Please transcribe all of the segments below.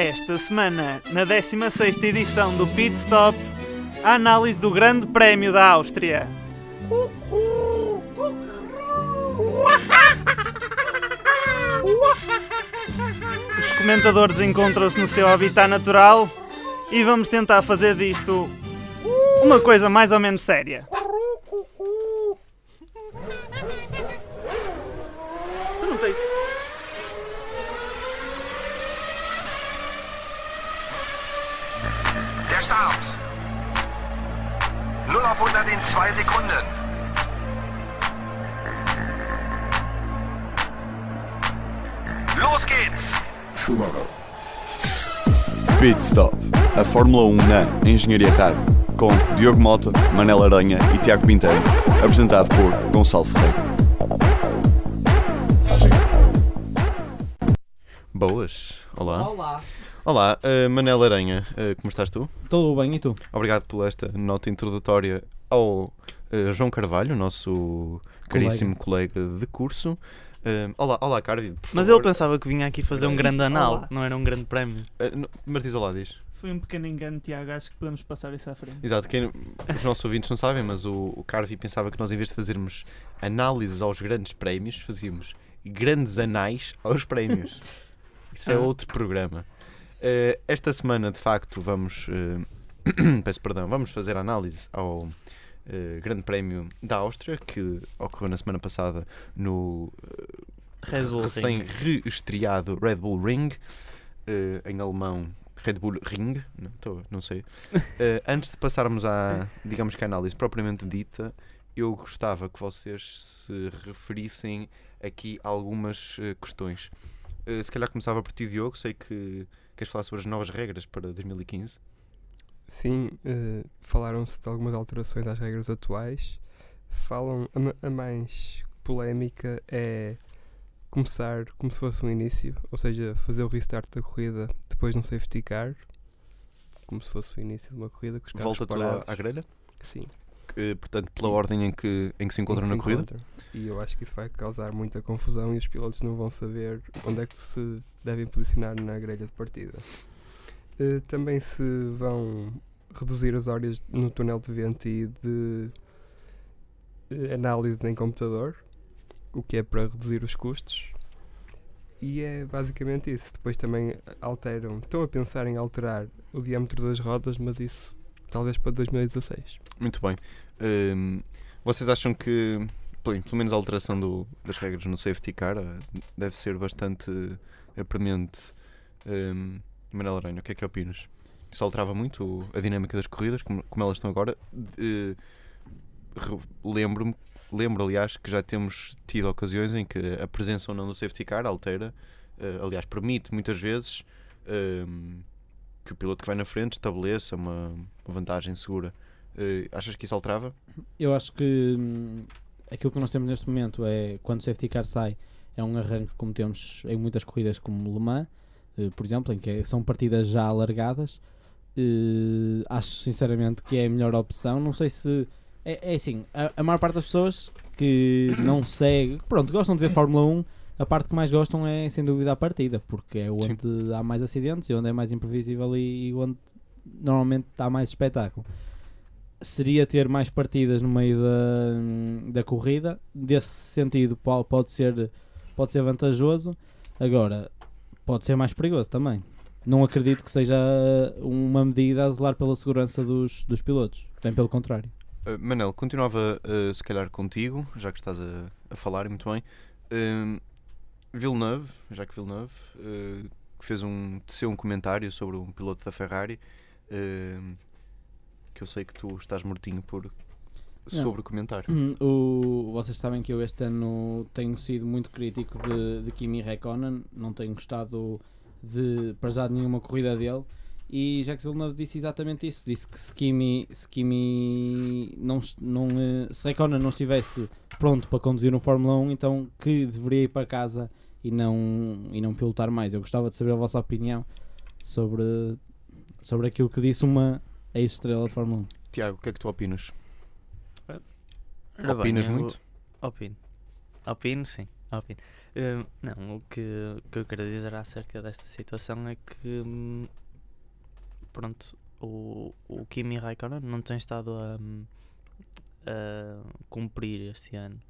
Esta semana, na 16ª edição do Pit Stop, a análise do Grande Prémio da Áustria. Os comentadores encontram-se no seu habitat natural e vamos tentar fazer disto uma coisa mais ou menos séria. In 2 Sekunden. Los geht's. Pit Stop, a Fórmula 1 na Engenharia Rádio, com Diogo Mota, Manel Aranha e Tiago Pinteiro, apresentado por Gonçalo Ferreira. Boas, olá. Olá. Olá, uh, Manel Aranha, uh, como estás tu? Tudo bem e tu? Obrigado por esta nota introdutória ao uh, João Carvalho, nosso caríssimo colega de curso. Uh, olá, olá, Carvi, Mas favor. ele pensava que vinha aqui fazer um grande anal, Olá. não era um grande prémio. Uh, no- mas diz olá, diz. Foi um pequeno engano, Tiago, acho que podemos passar isso à frente. Exato, quem, os nossos ouvintes não sabem, mas o, o Carvi pensava que nós, em vez de fazermos análises aos grandes prémios, fazíamos grandes anais aos prémios. Isso é Ah. outro programa. Eh, esta semana, de facto, vamos. eh, peço perdão, vamos fazer análise ao eh, Grande Prémio da Áustria, que ocorreu na semana passada no Red Bull Ring. recém-reestreado Red Bull Ring, eh, em alemão Red Bull Ring, não, tô- não sei. Antes de passarmos à, digamos que à análise propriamente dita, eu gostava que vocês se referissem aqui a algumas questões. Se calhar começava por ti, Diogo, sei que queres falar sobre as novas regras para 2015. Sim, eh, falaram-se de algumas alterações às regras atuais. Falam, a, a mais polémica é começar como se fosse um início, ou seja, fazer o restart da corrida depois de um safety car, como se fosse o início de uma corrida com os Volta tu à, grelha, Sim, eh, portanto, pela ordem em que, em que se encontram que na se corrida. encontram. E eu acho que isso vai causar muita confusão e os pilotos não vão saber onde é que se devem posicionar na grelha de partida. Eh, também se vão reduzir as horas no túnel de vento e de eh, análise em computador, o que é para reduzir os custos. E é basicamente isso. Depois também alteram, estão a pensar em alterar o diâmetro das rodas, mas isso talvez para 2016. Muito bem. Ehm, vocês acham que, pelo, menos a alteração do- das regras no safety car eh, deve ser bastante eh, premente? Um, Manuel Aranha, o que é que opinas? Isso alterava muito a dinâmica das corridas, como, como elas estão agora? Re- Lembro-me, lembro aliás, que já temos tido ocasiões em que a presença ou não do safety car altera, eh, aliás, permite muitas vezes ehm, que o piloto que vai na frente estabeleça uma vantagem segura. Eh, achas que isso alterava? Eu acho que hum, aquilo que nós temos neste momento é quando o safety car sai, é um arranque como temos em muitas corridas como Le Mans, eh, por exemplo, em que é- são partidas já alargadas. Eh, acho sinceramente que é a melhor opção. Não sei se. É, é assim, a, a maior parte das pessoas que não segue, pronto, gostam de ver Fórmula 1, a parte que mais gostam é sem dúvida a partida, porque é onde há mais acidentes e onde é mais imprevisível e, onde normalmente há mais espetáculo. Seria ter mais partidas no meio da, da corrida, desse sentido po- pode ser, pode ser vantajoso, agora pode ser mais perigoso também. Não acredito que seja uma medida a zelar pela segurança dos, dos pilotos, bem pelo contrário. Eh, Manel, continuava eh, se calhar contigo, já que estás a, a falar muito bem. Ehm, Villeneuve, Jacques Villeneuve, que fez um, teceu um comentário sobre um piloto da Ferrari, ehm, que eu sei que tu estás mortinho por sobre o comentário. Hum, O, vocês sabem que eu este ano tenho sido muito crítico de, de Kimi Räikkönen, não tenho gostado de para já de nenhuma corrida dele e Jacques Villeneuve disse exatamente isso, disse que se Kimi, se Kimi não, não, eh, se Räikkönen não estivesse pronto para conduzir no Fórmula 1, então que deveria ir para casa e não, e não pilotar mais. Eu gostava de saber a vossa opinião sobre, sobre aquilo que disse uma ex-estrela de Fórmula 1. Tiago, o que é que tu opinas? Ora bem, Opinas eu muito? Opino. Opino, sim. Fim. Eh, não, o que, o que eu quero dizer acerca desta situação é que hum, pronto, o, o Kimi Raikkonen não tem estado a, hum, a cumprir este ano,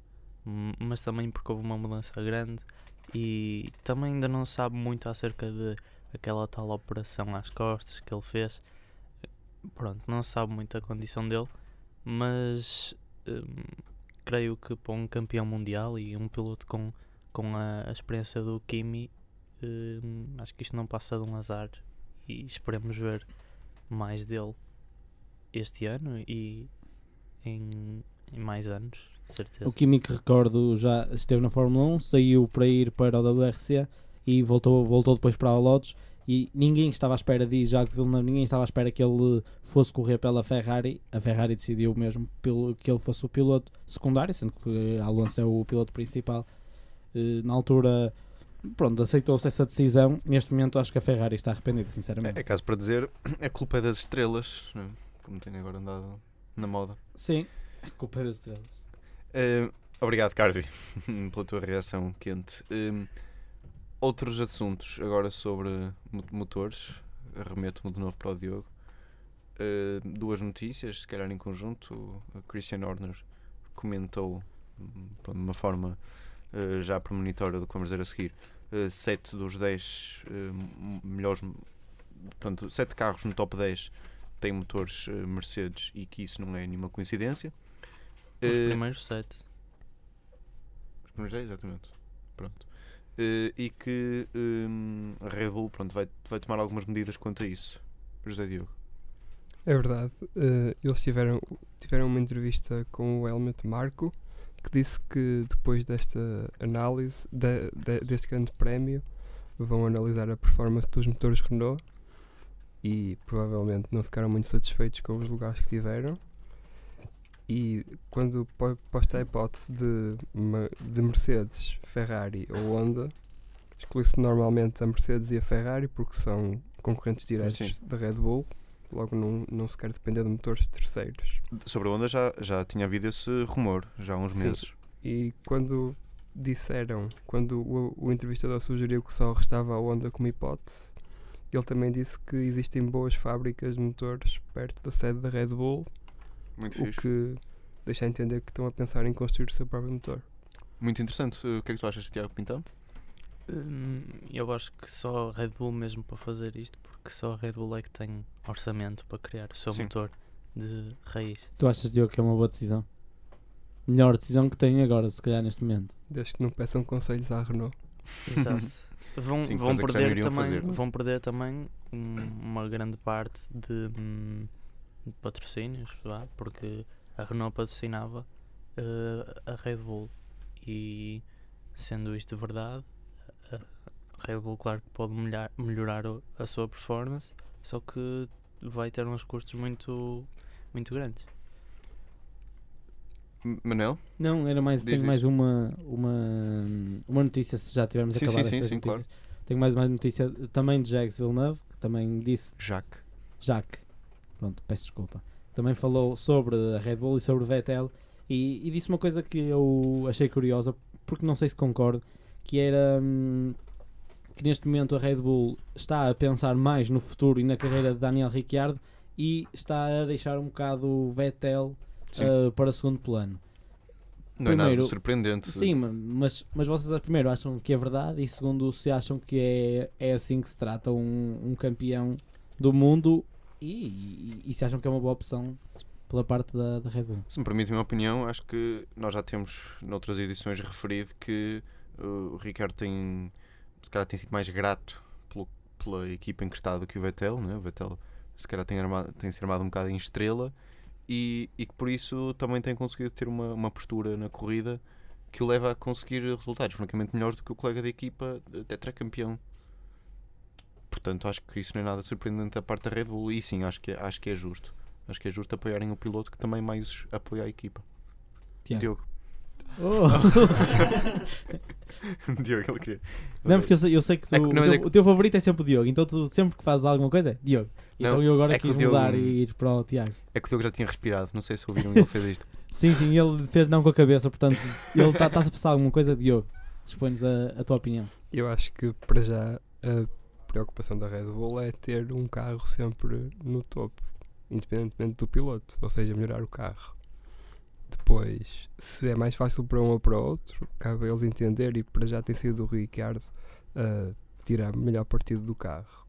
Hum, mas também porque houve uma mudança grande e também ainda não sabe muito acerca de aquela tal operação às costas que ele fez. Pronto, não sabe muito a condição dele, mas hum, creio que para um campeão mundial e um piloto com, com a, a experiência do Kimi, hum, acho que isto não passa de um azar e esperemos ver mais dele este ano e em, em mais anos, certeza. O Kimi que recordo já esteve na Fórmula 1, saiu para ir para o WRC e voltou, voltou depois para a Lotus e ninguém estava à espera de Jacques Villeneuve, ninguém estava à espera que ele fosse correr pela Ferrari. A Ferrari decidiu mesmo pelo, que ele fosse o piloto secundário, sendo que Alonso é o piloto principal. Eh, Na altura, pronto, aceitou-se essa decisão. Neste momento acho que a Ferrari está arrependida, sinceramente. É, é caso para dizer, a culpa é das estrelas, né? como tem agora andado na moda. Sim, a culpa é das estrelas. Eh, obrigado, Carvi, pela tua reação quente. Eh, outros assuntos agora sobre mo- motores. Remeto-me de novo para o Diogo. Eh, duas notícias, se calhar em conjunto. O Christian Horner comentou hum, de uma forma eh, já premonitória do que vamos dizer a seguir. eh, sete dos 10 eh, m- melhores. Portanto, sete carros no top 10 têm motores Mercedes e que isso não é nenhuma coincidência. Os primeiros sete. os primeiros dez, exatamente. Pronto. Eh, e que hum, a Red Bull pronto, vai, vai tomar algumas medidas quanto a isso. José Diogo. É verdade. eh, eles tiveram, tiveram uma entrevista com o Helmut Marko que disse que depois desta análise de- de- deste grande prémio vão analisar a performance dos motores Renault e provavelmente não ficaram muito satisfeitos com os lugares que tiveram. E quando po- posta a hipótese de, de Mercedes, Ferrari ou Honda, exclui-se normalmente a Mercedes e a Ferrari porque são concorrentes diretos da Red Bull. Logo, não, não se quer depender de motores terceiros. Sobre a Honda já, já tinha havido esse rumor, já há uns Sim. meses. E quando disseram, quando o, o entrevistador sugeriu que só restava a Honda como hipótese, ele também disse que existem boas fábricas de motores perto da sede da Red Bull, Muito o fixe. que deixa a entender que estão a pensar em construir o seu próprio motor. Muito interessante. Eh, O que é que tu achas, Tiago Pintão? Hum, Eu acho que só a Red Bull mesmo para fazer isto, porque só a Red Bull é que tem orçamento para criar o seu Sim. motor de raiz. Tu achas, Diogo, que é uma boa decisão? Melhor decisão que tem agora, se calhar, neste momento. Desde que não peçam conselhos à Renault. Exato. Vão, Sim, vão, perder também, fazer. vão perder também um- uma grande parte de, hum, de patrocínios, vá, porque a Renault patrocinava eh, a Red Bull e sendo isto verdade, a Red Bull claro que pode melhor, melhorar o- a sua performance, só que vai ter uns custos muito, muito grandes. Manel? Não, era mais, Diz tenho mais uma, uma, uma notícia, se já tivermos Sim, acabado sim, sim, estas sim, notícias. claro. Tenho mais uma notícia também de Jacques Villeneuve, que também disse, Jacques. Jacques, pronto, peço desculpa, também falou sobre a Red Bull e sobre o Vettel e, e disse uma coisa que eu achei curiosa, porque não sei se concordo, que era hum, que neste momento a Red Bull está a pensar mais no futuro e na carreira de Daniel Ricciardo e está a deixar um bocado o Vettel uh, para segundo plano. não é nada primeiro- de surpreendente. Sim, ma- mas, mas vocês primeiro acham que é verdade e segundo se acham que é, é assim que se trata um, um campeão do mundo e, e, e se acham que é uma boa opção pela parte da, da Red Bull. Se me permite a minha opinião, acho que nós já temos noutras edições referido que uh, o Ricardo tem, se calhar tem sido mais grato pelo- pela equipa em que do que o Vettel, né? o Vettel se calhar tem, armado, tem se armado um bocado em estrela e, e que por isso também tem conseguido ter uma, uma postura na corrida que o leva a conseguir resultados francamente melhores do que o colega de equipa tetracampeão. Portanto, acho que isso não é nada surpreendente da parte da Red Bull e sim, acho que, é- acho que é justo. Acho que é justo apoiarem o piloto que também mais apoia a equipa. Tiago. Diogo. Oh. Diogo, ele queria. não, porque eu sei, eu sei que, tu, É que- não, o, é teu, que- o teu favorito é sempre o Diogo, então tu sempre que fazes alguma coisa é Diogo. Não, então eu agora é que quis Diogo- mudar e ir para o Tiago. É que o Diogo já tinha respirado, não sei se ouviram, ele fez isto. Sim, sim, ele fez não com a cabeça, portanto ele está-se a passar alguma coisa, Diogo. expõe-nos a, a tua opinião. Eu acho que para já a preocupação da Red Bull é ter um carro sempre no topo, independentemente do piloto, ou seja, melhorar o carro. Depois, se é mais fácil para um ou para outro, cabe a eles entender e para já tem sido o Ricardo a tirar melhor partido do carro.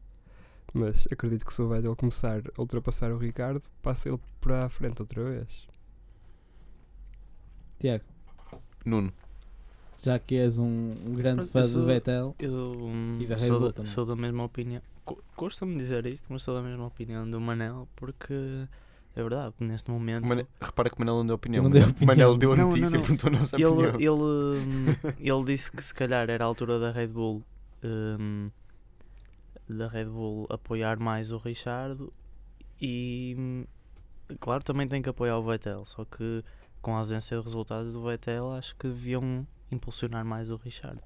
Mas acredito que se o Vettel começar a ultrapassar o Ricardo, passa ele para a frente outra vez. Tiago, Nuno, já que és um, um grande Pronto, fã eu do sou- Vettel, Eu hum, E da Red sou, Bull da- também. sou da mesma opinião. cu- Custa-me dizer isto, mas sou da mesma opinião do Manel, porque é verdade, neste momento. Mane- repara que o Manel não deu opinião. Não Manel- opinião. Manel deu a Não, não, notícia e perguntou a nossa ele, opinião. ele, hum, ele disse que se calhar era a altura da Red Bull hum, da Red Bull apoiar mais o Richardo e hum, claro também tem que apoiar o Vettel, só que com a ausência de resultados do Vettel acho que deviam impulsionar mais o Richardo.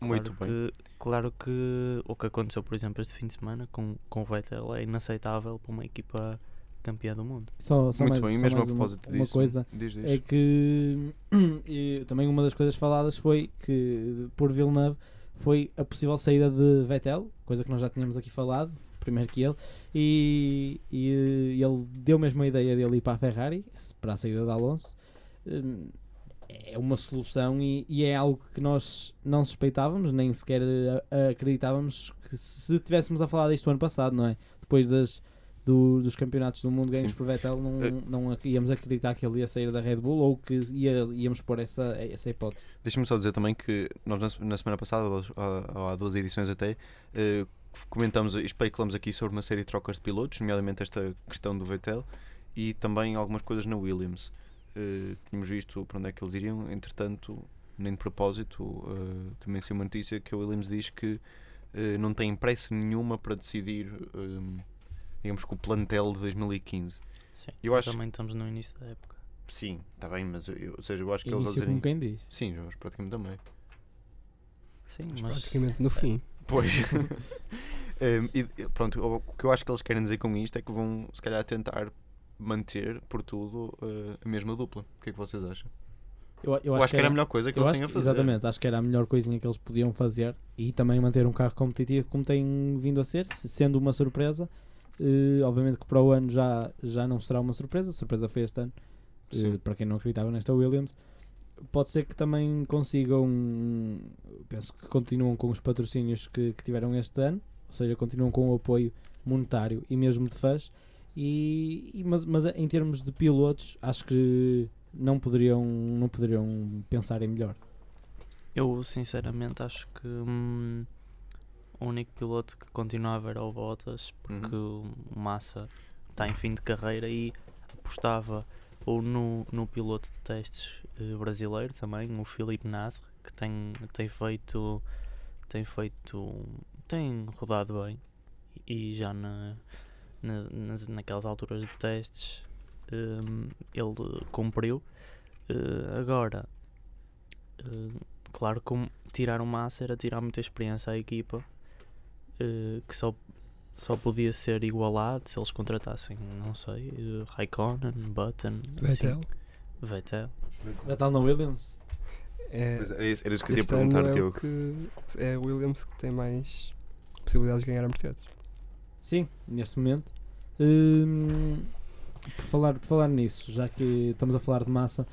Muito claro bem. Que, claro que o que aconteceu, por exemplo, este fim de semana com, com o Vettel é inaceitável para uma equipa campeã do mundo. só, só Muito mais, bem, e só mesmo a mais uma, propósito uma disso. coisa Diz, diz. é que e também uma das coisas faladas foi que por Villeneuve foi a possível saída de Vettel, coisa que nós já tínhamos aqui falado, primeiro que ele, e, e, ele deu mesmo a ideia dele ir para a Ferrari, para a saída de Alonso. É uma solução e, e é algo que nós não suspeitávamos, nem sequer eh, acreditávamos que se tivéssemos a falar disto ano passado, não é? Depois das, do- dos campeonatos do mundo ganhos Sim. por Vettel, não, Eh. não íamos acreditar que ele ia sair da Red Bull ou que ia- íamos pôr essa, essa hipótese. Deixa-me só dizer também que nós na, se- na semana passada, ou há, há duas edições até, eh, comentamos e especulamos aqui sobre uma série de trocas de pilotos, nomeadamente esta questão do Vettel e também algumas coisas na Williams. Eh, tínhamos visto para onde é que eles iriam, entretanto, nem de propósito, eh, também saiu uma notícia que a Williams diz que eh, não tem pressa nenhuma para decidir, eh, digamos que o plantel de 2015. Sim, Eu acho- também estamos no início da época. Sim, está bem, mas eu, eu- ou seja, eu acho que eles Início dizerem. como quem diz. Sim, mas praticamente também. Sim, Mas mas praticamente no fim. Pois. Em, e, e, pronto, o o que eu acho que eles querem dizer com isto é que vão, se calhar, tentar manter, por tudo, eh, a mesma dupla. O que é que vocês acham? Eu, Eu, acho, que era a melhor coisa que eu eles acho têm a fazer. Exatamente, acho que era a melhor coisinha que eles podiam fazer e também manter um carro competitivo como tem vindo a ser, se- sendo uma surpresa. Eh, obviamente que para o ano já, já não será uma surpresa, a surpresa foi este ano, Sim. para quem não acreditava nesta Williams. Pode ser que também consigam, penso que continuam com os patrocínios que, que tiveram este ano, ou seja, continuam com o apoio monetário e mesmo de fãs. E, e- mas, mas em termos de pilotos, acho que não poderiam, não poderiam pensar em melhor. eu sinceramente acho que hum, o único piloto que continua a ver é o Bottas, porque Uhum. o Massa está em fim de carreira e apostava ou no, no piloto de testes eh, brasileiro também, o Felipe Nasr, que tem, tem feito tem feito tem rodado bem e já na, na- nas, naquelas alturas de testes hum, ele cumpriu Eh, agora eh, claro que um- tirar o Massa era tirar muita experiência à equipa eh, que só só podia ser igualado se eles contratassem, não sei, eh, Raikkonen, Button, assim, Vettel. Vettel. Vettel na Williams? É, Era isso, era isso que eu ia este ano perguntar, é o Diogo. que é a Williams que tem mais possibilidades de ganhar a Mercedes. Sim, neste momento. Hum, por, falar, por falar nisso, já que estamos a falar de massa,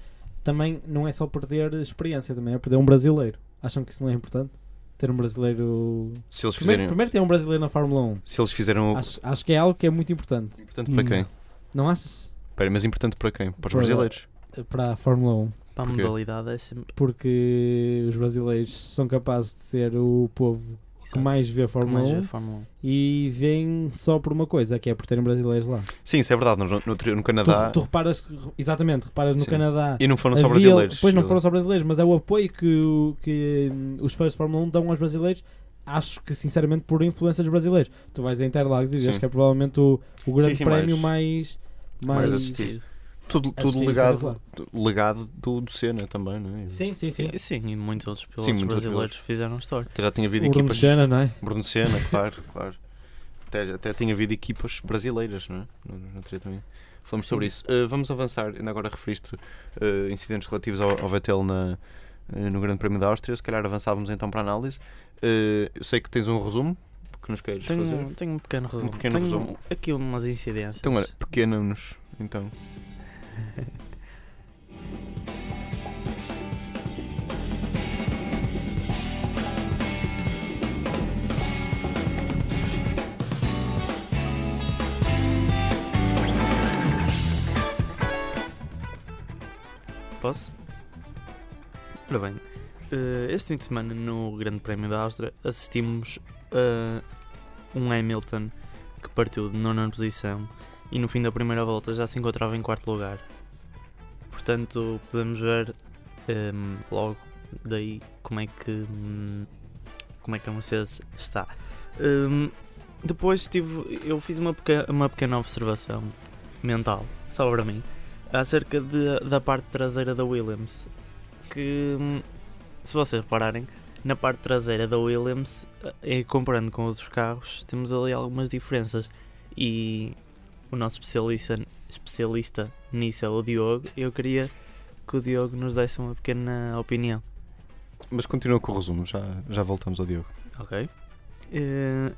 também não é só perder experiência, também é perder um brasileiro. Acham que isso não é importante? Ter um brasileiro. Se eles Primeiro, fizerem. primeiro ter um brasileiro na Fórmula 1. Se eles fizeram. o- Acho, acho que é algo que é muito importante. Importante para quem? Não achas? Espera, mas importante para quem? Para os Para- brasileiros. Para a Fórmula 1. Para a Porquê? modalidade é sempre Porque os brasileiros são capazes de ser o povo que mais vê a Fórmula mais 1 vê Fórmula 1. e vêm só por uma coisa, que é por terem brasileiros lá. Sim, isso é verdade. No, no, no Tu, Canadá. tu reparas, exatamente, reparas no Sim. Canadá. E não foram só havia- brasileiros. Pois não foram só brasileiros, mas é o apoio que, que hum, os fãs de Fórmula 1 dão aos brasileiros. Acho que, sinceramente, por influência dos brasileiros. Tu vais a Interlagos e vês Sim. que é provavelmente o, o grande sim, prémio mais- mais. mais mais assistido. Tudo, tudo legado, legado do, do Senna também, não é? Sim, sim, sim. E, sim, e muitos outros pilotos muitos outros brasileiros fizeram história. Até já tinha havido O Bruno equipas. Senna, não é? Bruno Senna, claro, claro. Até, até tinha havido equipas brasileiras, não é? No, no também. Falamos sobre isso. Uh, vamos avançar, ainda agora referiste uh, incidentes relativos ao, ao Vettel na, eh, no Grande Prémio da Áustria. Se calhar avançávamos então para a análise. Eh, eu sei que tens um resumo que nos queres fazer. Tenho, tenho um pequeno resumo. pequeno tenho resumo. aqui umas incidências. Então, olha, pequena-nos. Então. Posso? Ora bem, eh, este fim de semana no Grande Prémio da Áustria assistimos a um Hamilton que partiu de nona posição e no fim da primeira volta já se encontrava em quarto lugar. Portanto, podemos ver ehm, logo daí como é que hum, como é que a Mercedes está. Hum, depois tive, eu fiz uma pequena, uma pequena observação mental sobre mim acerca de- da parte traseira da Williams. Que hum, se vocês repararem, na parte traseira da Williams, eh, comparando com outros carros, temos ali algumas diferenças. E o nosso especialista, especialista nisso é o Diogo. Eu queria que o Diogo nos desse uma pequena opinião. Mas continua com o resumo, já, já voltamos ao Diogo. Ok? Eh,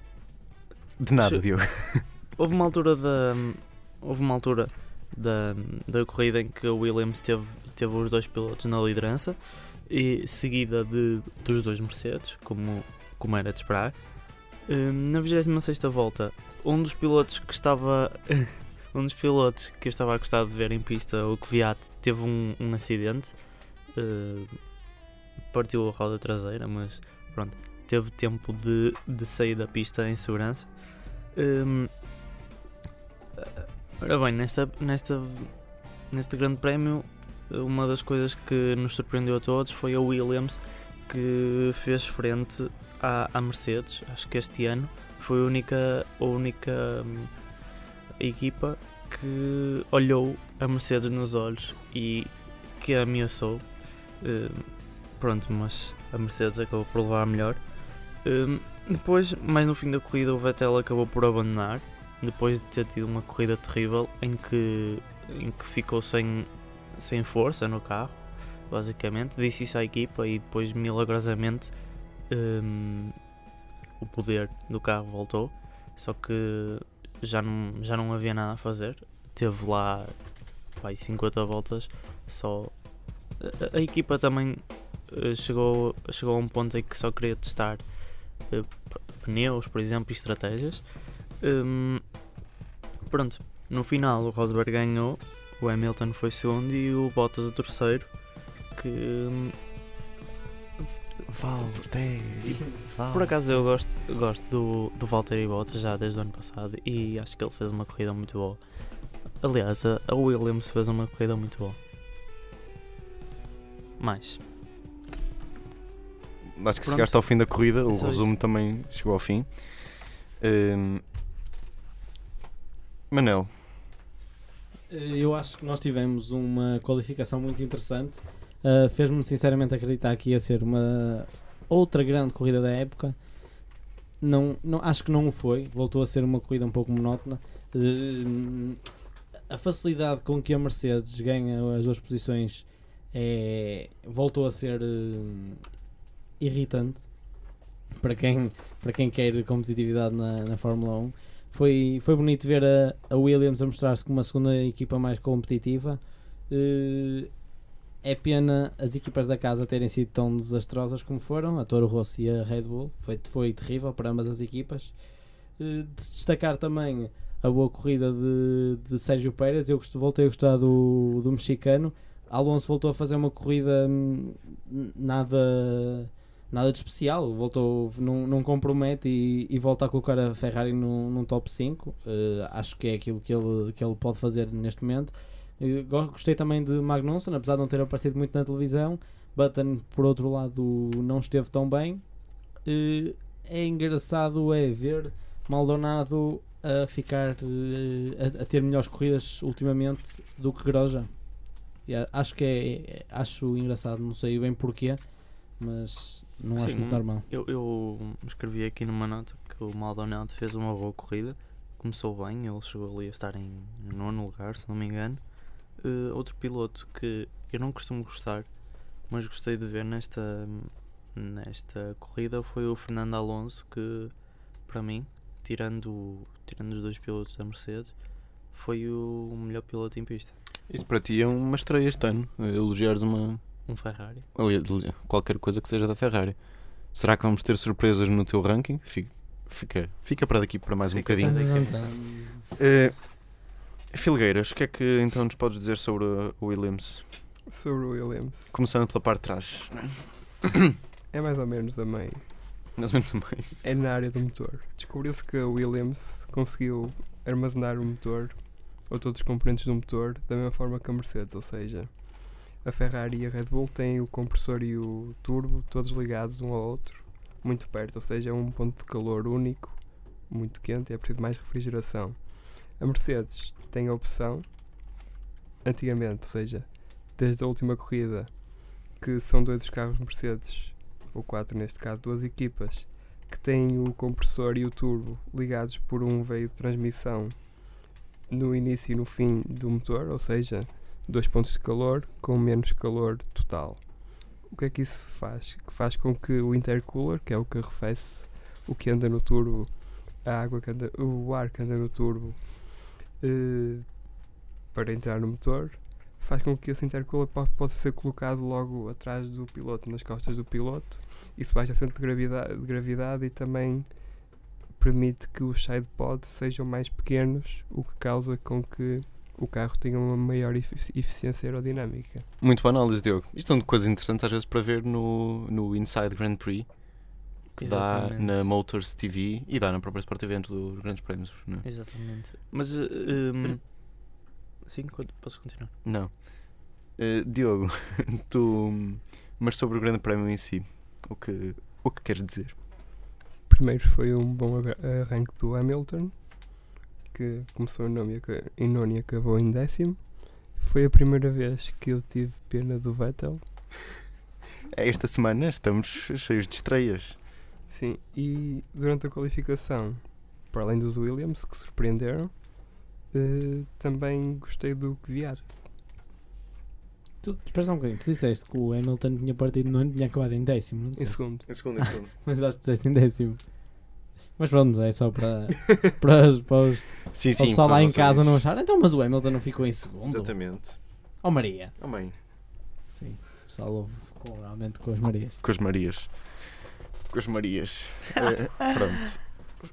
De nada, Diogo. houve uma altura da houve uma altura da, da corrida em que o Williams teve, teve os dois pilotos na liderança e seguida de, dos dois Mercedes como, como era de esperar Hum, na 26 volta um dos pilotos que estava um dos pilotos que eu estava a gostar de ver em pista o Kvyat teve um, um acidente eh, partiu a roda traseira mas pronto teve tempo de, de sair da pista em segurança Hum, ora bem, nesta, nesta, neste grande prémio, uma das coisas que nos surpreendeu a todos foi a Williams que fez frente à, à Mercedes. Acho que este ano foi a única, a única hum, equipa que olhou a Mercedes nos olhos e que a ameaçou. Hum, pronto, mas a Mercedes acabou por levar a melhor. Hum, depois, mais no fim da corrida, o Vettel acabou por abandonar, depois de ter tido uma corrida terrível em que, em que ficou sem, sem força no carro, basicamente. Disse isso à equipa e depois, milagrosamente, o poder do carro voltou. Só que já não, já não havia nada a fazer. Teve lá vai, 50 voltas só. A, a equipa também eh, chegou, chegou a um ponto em que só queria testar eh, pneus, por exemplo, e estratégias. Hum, pronto, no final o Rosberg ganhou, o Hamilton foi segundo e o Bottas o terceiro. Que hum, Valtteri. por acaso eu gosto, gosto do, do Valtteri Bottas já desde o ano passado e acho que ele fez uma corrida muito boa. Aliás, a, Williams fez uma corrida muito boa. Mais. Acho que Pronto. chegaste ao fim da corrida, o É resumo também chegou ao fim. Hum, Manel, Eu acho que nós tivemos uma qualificação muito interessante. Uh, Fez-me sinceramente acreditar que ia ser uma outra grande corrida da época. Não, não, acho que não o foi. Voltou a ser uma corrida um pouco monótona. Uh, a facilidade com que a Mercedes ganha as duas posições é, voltou a ser uh, irritante para quem, para quem quer competitividade na, na Fórmula 1. Foi, foi bonito ver a, a Williams a mostrar-se como uma segunda equipa mais competitiva. É pena as equipas da casa terem sido tão desastrosas como foram, a Toro Rosso e a Red Bull. Foi, foi terrível para ambas as equipas. Eh, de destacar também a boa corrida de, de Sérgio Pérez. Eu gosto, voltei a gostar do, do mexicano. Alonso voltou a fazer uma corrida hum, nada nada de especial, voltou, não, não compromete e, e volta a colocar a Ferrari num, num top 5. Eh, acho que é aquilo que ele, que ele pode fazer neste momento. Go- gostei também de Magnussen, apesar de não ter aparecido muito na televisão. Button, por outro lado, não esteve tão bem. Eh, é engraçado é ver Maldonado a ficar eh, a, a ter melhores corridas ultimamente do que Grosjean. E a- acho que é, é- acho engraçado, não sei bem porquê, mas não acho Sim, muito normal. Eu, eu escrevi aqui numa nota que o Maldonado fez uma boa corrida, começou bem, ele chegou ali a estar em nono lugar, se não me engano. Eh, outro piloto que eu não costumo gostar mais gostei de ver nesta, nesta corrida foi o Fernando Alonso, que para mim, tirando, tirando os dois pilotos da Mercedes, foi o, melhor piloto em pista. Isso para ti é uma estreia este ano. Elogiares uma. Um Ferrari. qualquer coisa que seja da Ferrari. Será que vamos ter surpresas no teu ranking? Fica, fica, fica para daqui para mais um Fica bocadinho. para Então, Eh, Filgueiras, o que é que então nos podes dizer sobre o Williams? Sobre o Williams. Começando pela parte de trás. É mais ou menos a meio. Mais ou menos também. É na área do motor. Descobriu-se que a Williams conseguiu armazenar o motor, ou todos os componentes do motor, da mesma forma que a Mercedes, ou seja, a Ferrari e a Red Bull têm o compressor e o turbo todos ligados um ao outro, muito perto, ou seja, é um ponto de calor único, muito quente e é preciso mais refrigeração. A Mercedes tem a opção, antigamente, ou seja, desde a última corrida, que são dois os carros Mercedes, ou quatro neste caso, duas equipas, que têm o compressor e o turbo ligados por um veio de transmissão no início e no fim do motor, ou seja, dois pontos de calor com menos calor total. O que é que isso faz? Que faz com que o intercooler, que é o que arrefece o que anda no turbo, a água que anda, o ar que anda no turbo eh, para entrar no motor, faz com que esse intercooler po- possa ser colocado logo atrás do piloto, nas costas do piloto. Isso baixa o centro de gravidade, de gravidade e também permite que os side pods sejam mais pequenos, o que causa com que o carro tenha uma maior efici- eficiência aerodinâmica. Muito boa análise, Diogo. Isto são coisas interessantes às vezes para ver no, no Inside Grand Prix, que dá Exatamente. na Motors TV e dá na própria Sport Event dos grandes prémios. Não? é? Exatamente. Mas. eh, hum, sim, posso continuar? Não. Eh, Diogo, tu. Mas sobre o Grande Prémio em si, o que, o que queres dizer? Primeiro foi um bom arra- arranque do Hamilton, que começou em nono e aca- em nono e acabou em décimo. Foi a primeira vez que eu tive pena do Vettel. Esta semana estamos cheios de estreias. Sim, e durante a qualificação, para além dos Williams, que surpreenderam, eh, também gostei do Kvyat. tu, espera só um bocadinho. Tu disseste que o Hamilton tinha partido no ano e tinha acabado em décimo. Não Em segundo. Em segundo, em segundo. Mas acho que disseste em décimo. Mas pronto, é só para, para, os- para, os- sim, para o pessoal para lá em os casa não ouvintes. achar. Então, mas o Hamilton não ficou em segundo. Exatamente. Oh Maria. Amém. Sim, o pessoal ouve com, realmente com as Marias. Com as Marias. Com as Marias. Eh, pronto.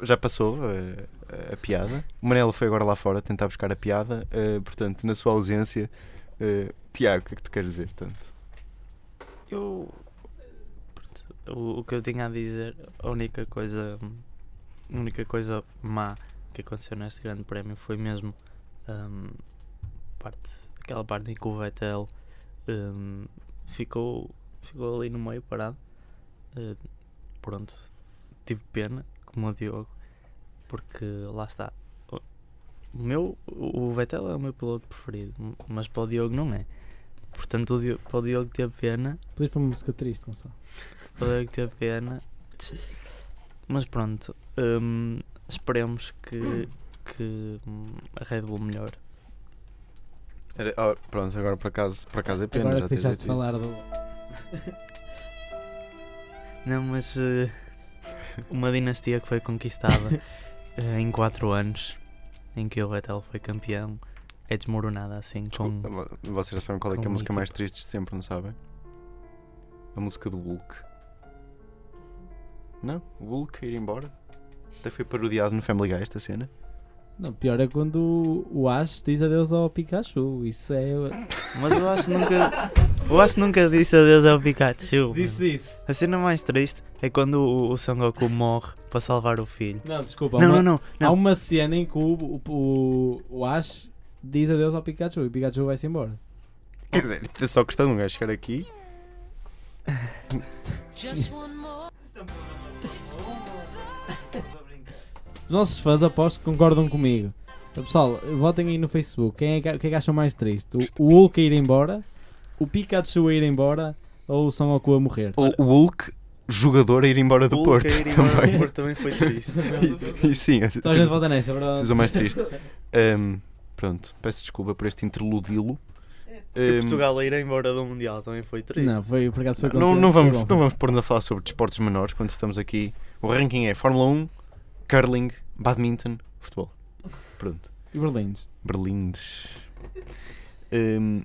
Já passou eh, a piada. O Manela foi agora lá fora tentar buscar a piada. eh, portanto, na sua ausência, Tiago, o que é que tu queres dizer? Tanto? Eu. O, o que eu tinha a dizer, a única coisa. A única coisa má que aconteceu neste grande prémio foi mesmo. hum, parte, aquela parte em que o Vettel hum, ficou, ficou ali no meio parado. Eh, pronto, tive pena, como o Diogo, porque lá está. O meu, o Vettel é o meu piloto preferido, mas para o Diogo não é. Portanto, o Diogo, para o Diogo ter pena, Podias para uma música triste, Gonçalo. para o Diogo ter pena. Mas pronto, hum, esperemos que, que hum, a Red Bull melhore. Era- ah, pronto, agora por acaso, por acaso é pena. Agora já que deixaste de falar do. Não, mas eh, uma dinastia que foi conquistada eh, em 4 anos, em que o Vettel foi campeão, é desmoronada assim isso. com. Desculpa, Vocês já sabem qual é, que é a música equipa. mais triste de sempre, não sabem? A música do Hulk. Não? O Hulk ir embora? Até foi parodiado no Family Guy esta cena. Não, pior é quando o- o Ash diz adeus ao Pikachu. Isso é. Mas eu acho que nunca. Eu acho que nunca disse adeus ao Pikachu. Disse, disse. A cena mais triste é quando o, o Son Goku morre para salvar o filho. Não, desculpa. Não, uma- não, não, Há não. uma cena em que o, o, o, o Ash diz adeus ao Pikachu e o Pikachu vai-se embora. Quer dizer, é só questão de um gajo chegar aqui. Os nossos fãs aposto que concordam comigo. Pessoal, votem aí no Facebook. Quem é que, o que é que acham mais triste? O, o Hulk a ir embora, o Pikachu a ir embora ou o Son Goku a morrer? O, o Hulk, jogador a ir embora do Porto também. Porto também foi triste. e, e sim, a Então a gente vota nessa, é verdade? decisão mais triste. Ahm, pronto, peço desculpa por este interludilo. E Hum, Portugal a ir embora do Mundial também foi triste. Não, foi, por acaso foi não, não, foi vamos, não vamos pôr-nos a falar sobre desportos menores quando estamos aqui. O ranking é Fórmula 1, curling, badminton, futebol. Pronto. E Berlins. Berlindes. Hum,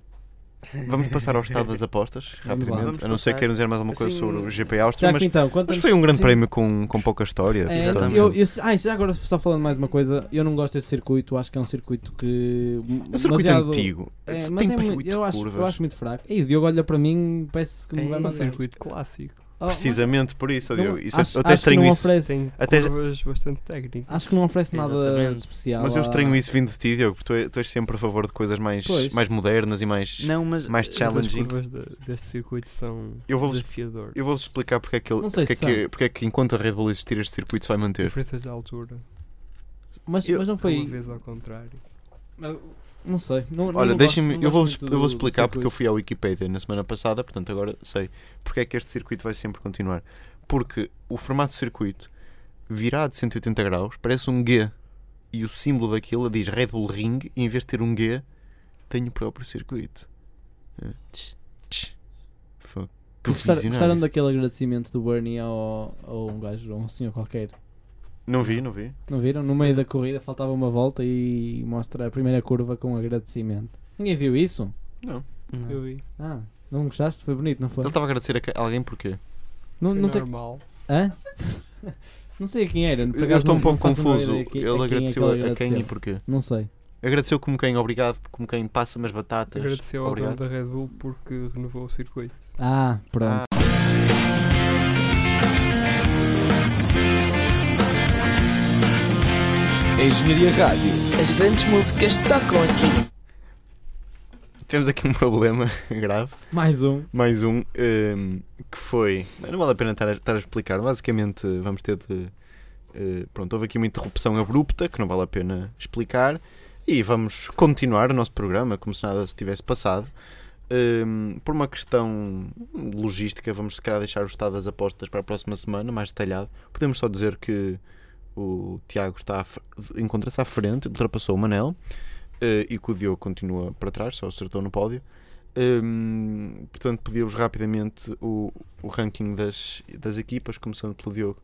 vamos passar ao estado das apostas, Vamos lá. rapidamente. Vamos a não ser que passar. queiram dizer mais alguma coisa Assim, sobre o GP Áustria, mas, então, mas foi um grande sim. prémio com, com pouca história. É, portanto, eu, eu, ah, isso já agora só falando mais uma coisa, eu não gosto desse circuito, acho que é um circuito que. é um circuito demasiado- antigo. É, Tem mas é para aí muito, eu, acho, curvas. eu acho muito fraco. E o Diogo olha para mim, parece que me É vai É um mandar. circuito clássico. Mas Precisamente por isso, não- Diogo. Isso, acho, eu até acho que estranho não isso. oferece, Tem Até- curvas bastante técnicas. acho que não oferece nada Exatamente. especial. Mas eu estranho isso vindo de ti, Diogo, porque tu, é- tu és sempre a favor de coisas mais, Pois. mais modernas e mais, Não, mas mais Mas As challenging. curvas de- deste circuito são Eu vou-vos desafiadoras. eu vou-vos explicar porque é, que, ele, Não sei porque, é que, porque é que enquanto a Red Bull existir este circuito se vai manter. Diferenças de altura. Mas, Eu- mas não Uma foi. vez ao contrário. Não sei. Não, Olha, deixem-me, eu vou, eu vou explicar porque eu fui à Wikipedia na semana passada, portanto agora sei porque é que este circuito vai sempre continuar. Porque o formato de circuito virado de 180 graus parece um G e o símbolo daquilo diz Red Bull Ring e em vez de ter um G tem o próprio circuito. É. Tch, gostaram daquele agradecimento do Bernie ao, ao um gajo, a um senhor qualquer? Não vi, não vi. Não viram? No meio da corrida faltava uma volta e mostra a primeira curva com agradecimento. Ninguém viu isso? Não. Não. Eu vi. Ah, não gostaste? Foi bonito, não foi? Ele estava a agradecer a alguém porquê? Não, não sei. normal. Hã? não sei a quem era. Eu estou um pouco confuso. Ele é agradeceu ele a quem e agradeceu. porquê? Não sei. Agradeceu como quem obrigado, como quem passa umas batatas. Agradeceu ao dono obrigado. da Red Bull porque renovou o circuito. Ah, pronto. Ah, Engenharia Rádio. As grandes músicas tocam aqui. temos aqui um problema grave. Mais um. Mais um, ehm, que foi. Não vale a pena estar a, estar a explicar. Basicamente, vamos ter de. eh, pronto, houve aqui uma interrupção abrupta que não vale a pena explicar. E vamos continuar o nosso programa como se nada se tivesse passado. Ehm, por uma questão logística, vamos se calhar deixar o estado das apostas para a próxima semana, mais detalhado. Podemos só dizer que o Tiago está encontra-se à frente, ultrapassou o Manel eh, e que o Diogo continua para trás, só acertou no pódio. Hum, portanto, pedi-vos rapidamente o, o ranking das, das equipas, começando pelo Diogo.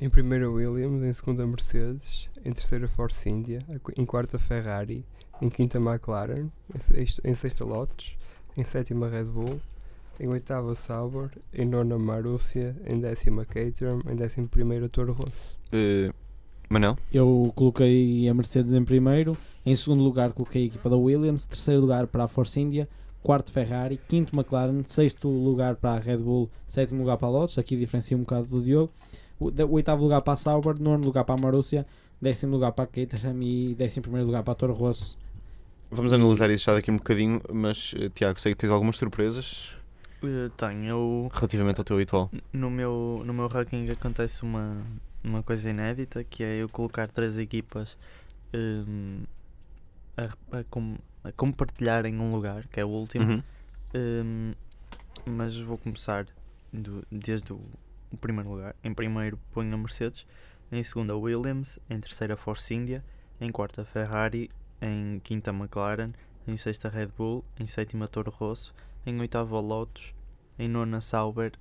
Em primeira Williams, em segunda Mercedes, em terceira Force India, a em quarta Ferrari, em quinta McLaren, em sexta, em Lotus, em sétima Red Bull, em oitava Sauber, em nona Marussia, em décima Caterham, em décimo primeira Toro Rosso. Eh, Manel, Eu coloquei a Mercedes em primeiro. Em segundo lugar, coloquei a equipa da Williams. Terceiro lugar para a Force India. Quarto, Ferrari. Quinto, McLaren. Sexto lugar para a Red Bull. Sétimo lugar para a Lotus. Aqui diferencia um bocado do Diogo. O oitavo lugar para a Sauber. Nono lugar para a Marussia. Décimo lugar para a Caterham. E décimo primeiro lugar para a Toro Rosso. vamos analisar isso já daqui um bocadinho, mas eh, Tiago, sei que tens algumas surpresas Eh, Tenho. Eu, relativamente ao teu habitual. no, meu, no meu ranking acontece uma, uma coisa inédita que é eu colocar três equipas hum, a, a, com- a compartilharem um lugar, que é o último. Uhum. Hum, mas vou começar do- desde o, o primeiro lugar. Em primeiro ponho a Mercedes, em segundo a Williams, em terceira a Force India, em quarta a Ferrari, em quinta a McLaren, em sexta a Red Bull, em sétima a Toro Rosso, em oitava a Lotus, em nona Sauber,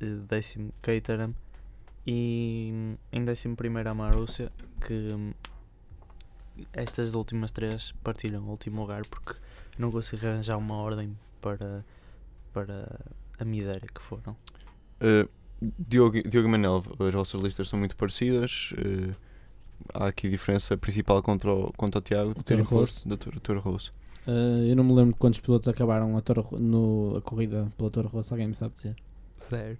eh, décimo Caterham e hum, em décimo primeiro a Marussia, que hum, estas últimas três partilham o último lugar porque não consigo arranjar uma ordem para, para a miséria que foram. Eh, Diogo, Diogo Manel, as vossas listas são muito parecidas. eh, há aqui diferença principal contra o, contra o Tiago de O do Toro- Toro Rosso. Uh, eu não me lembro de quantos pilotos acabaram a, Toro, Ro- no, a corrida pela Toro Rosso. Alguém me sabe dizer? Zero.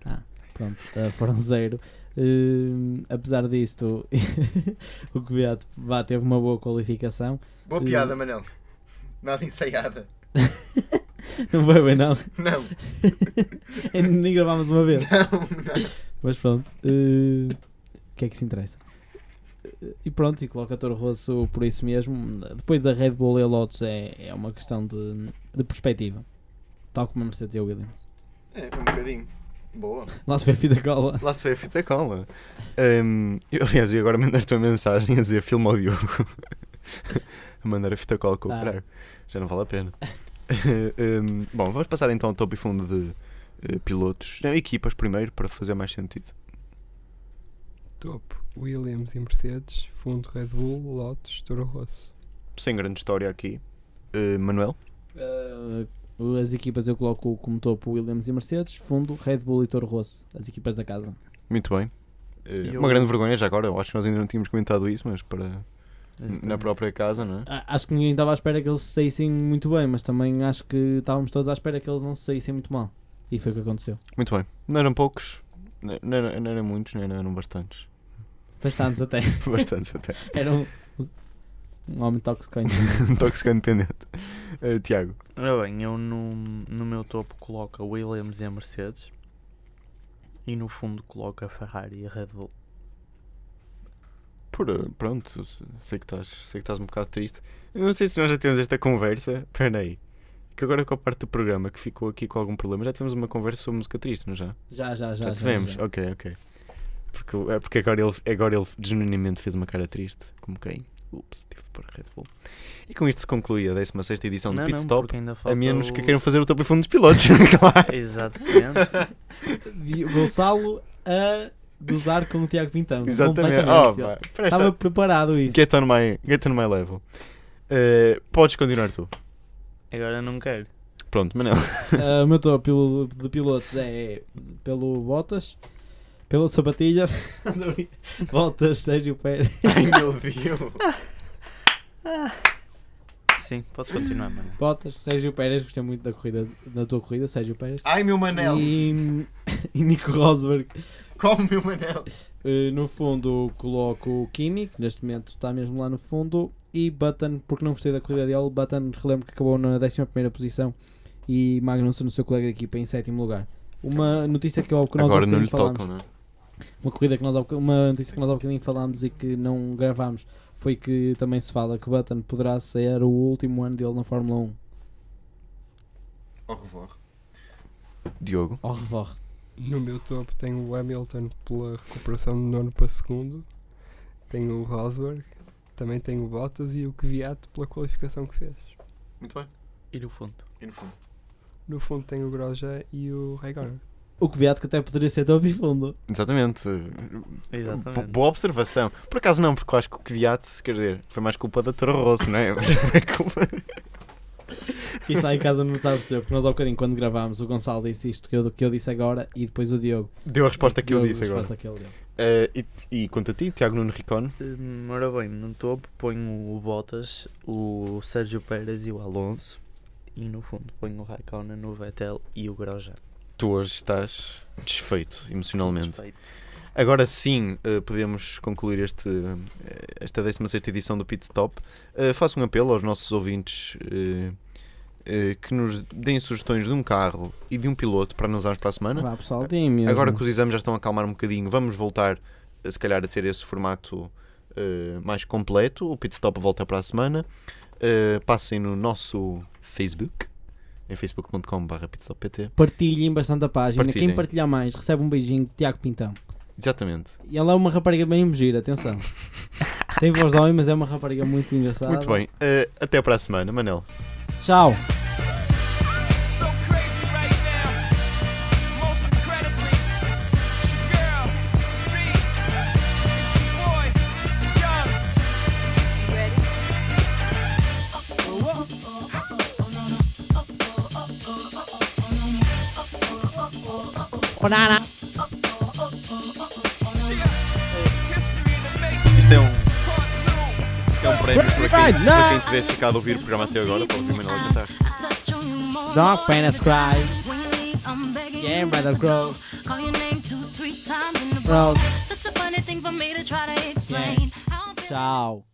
Pronto, uh, foram zero. Uh, apesar disto, o Kvyat vá, teve uma boa qualificação. Boa piada, Manel. Nada ensaiada. Não foi bem, não. Não, Nem gravámos uma vez. não, não. Mas pronto, uh, o que é que se interessa? Uh, E pronto, e coloca Toro Rosso por isso mesmo. Depois da Red Bull e a Lotus é, é uma questão de, de perspectiva. Tal como a Mercedes e a Williams. É, um bocadinho. Boa. Lá se vê a fita cola. Lá se vê a fita cola. Hum, eu, aliás, eu agora mandar-te uma mensagem a dizer filma ao Diogo. a mandar a fita cola com Ah. o Prago. Já não vale a pena. Hum, bom, vamos passar então ao topo e fundo de eh, pilotos. Não, equipas primeiro, para fazer mais sentido. Topo, Williams e Mercedes. Fundo, Red Bull, Lotus, Toro Rosso. Sem grande história aqui. Eh, Manuel? Uh, as equipas eu coloco como topo Williams e Mercedes, fundo Red Bull e Toro Rosso, as equipas da casa. Muito bem. Eu- Uma grande vergonha já agora. Eu acho que nós ainda não tínhamos comentado isso, mas para na Exatamente. própria casa, não é? Acho que ninguém estava à espera que eles se saíssem muito bem, mas também acho que estávamos todos à espera que eles não se saíssem muito mal. E foi o que aconteceu. Muito bem. Não eram poucos, não, não eram, não eram muitos, nem eram bastantes. Bastantes até. Bastantes até. Era um, um homem toxicante. um tóxico independente. Eh, Tiago, Ora bem, eu no, no meu topo coloco a Williams e a Mercedes. E no fundo coloco a Ferrari e a Red Bull. por, eh, pronto, sei que, estás, sei que estás um bocado triste. Eu não sei se nós já tivemos esta conversa. Espera aí. Que agora com a parte do programa que ficou aqui com algum problema, já tivemos uma conversa sobre música triste, não já? Já, já, já. Já, tivemos? já. Ok, ok. Porque, é porque agora ele, agora ele genuinamente fez uma cara triste. Como quem? Ups, tive de pôr a Red Bull. E com isto se conclui a 16 edição do não, Pit não, Stop. porque ainda A menos que o- queiram fazer o topo e fundo dos pilotos, claro. Exatamente. Gonçalo a gozar com o Tiago Pintão. Exatamente. Oh, Estava preparado isso. Get on my, get on my level. Eh, podes continuar tu. Agora não quero. Pronto, Manel. Ah, o meu top de pilotos é pelo Bottas, pela sapatilha, Bottas, Sérgio Pérez. Ai meu Deus. Sim, posso continuar, mano. Bottas, Sérgio Pérez, gostei muito da corrida, da tua corrida, Sérgio Pérez. Ai meu Manel. E, e Nico Rosberg. Como meu Manel. Eh, no fundo coloco o Kimi, que neste momento está mesmo lá no fundo, e Button, porque não gostei da corrida dele, Button relembro que acabou na 11 posição e Magnussen, o seu colega de equipa, em sétimo lugar. Uma notícia que, eu, que nós Agora não lhe falámos, tocam, não é? Uma corrida que nós uma notícia que nós há bocadinho falámos e que não gravámos foi que também se fala que Button poderá ser o último ano dele na Fórmula 1. Au revoir. Diogo. Au revoir. No meu topo tenho o Hamilton pela recuperação de nono para segundo. Tenho o Rosberg. Também tenho o Bottas e o Kvyat pela qualificação que fez. Muito bem. E no fundo? E no fundo? No fundo tenho o Grosjean e o Raikkonen. O Kvyat que até poderia ser top e fundo. Exatamente. Exatamente. Bo- Boa observação. Por acaso não, porque eu acho que o Kvyat, quer dizer, foi mais culpa da Toro Rosso, não é? Foi culpa... Quem está em casa não sabe perceber, porque nós há bocadinho quando gravámos o Gonçalo disse isto que eu, que eu disse agora e depois o Diogo. Deu a resposta que eu disse a agora. resposta que ele deu. Eh, e, e quanto a ti, Tiago Nuno Ricone? Hum, Ora bem, no topo ponho o Bottas, o Sérgio Pérez e o Alonso. E no fundo ponho o Raikkonen, o Vettel e o Grosjean. Tu hoje estás desfeito emocionalmente. Desfeito. Agora sim, eh, podemos concluir este, eh, esta 16 edição do Pit Stop. Eh, faço um apelo aos nossos ouvintes que nos deem sugestões de um carro e de um piloto para analisarmos para a semana. Vá pessoal. Agora que os exames já estão a acalmar um bocadinho, vamos voltar, se calhar, a ter esse formato mais completo. O Pit Stop volta para a semana. Passem no nosso Facebook, em facebook.com.br. Partilhem bastante a página. Partilhem. Quem partilhar mais recebe um beijinho de Tiago Pintão. Exatamente. E ela é uma rapariga bem gira, atenção. Tem voz de homem, mas é uma rapariga muito engraçada. Muito bem. Eh, até para a semana, Manel. Tchau. Banana. Isto é um, two. é um prémio para quem, para quem tiver ficado a ouvir o programa até agora, para ouvir Manel a cantar. Dog penis cry. Yeah, brother grow. Bro. explain. How Tchau.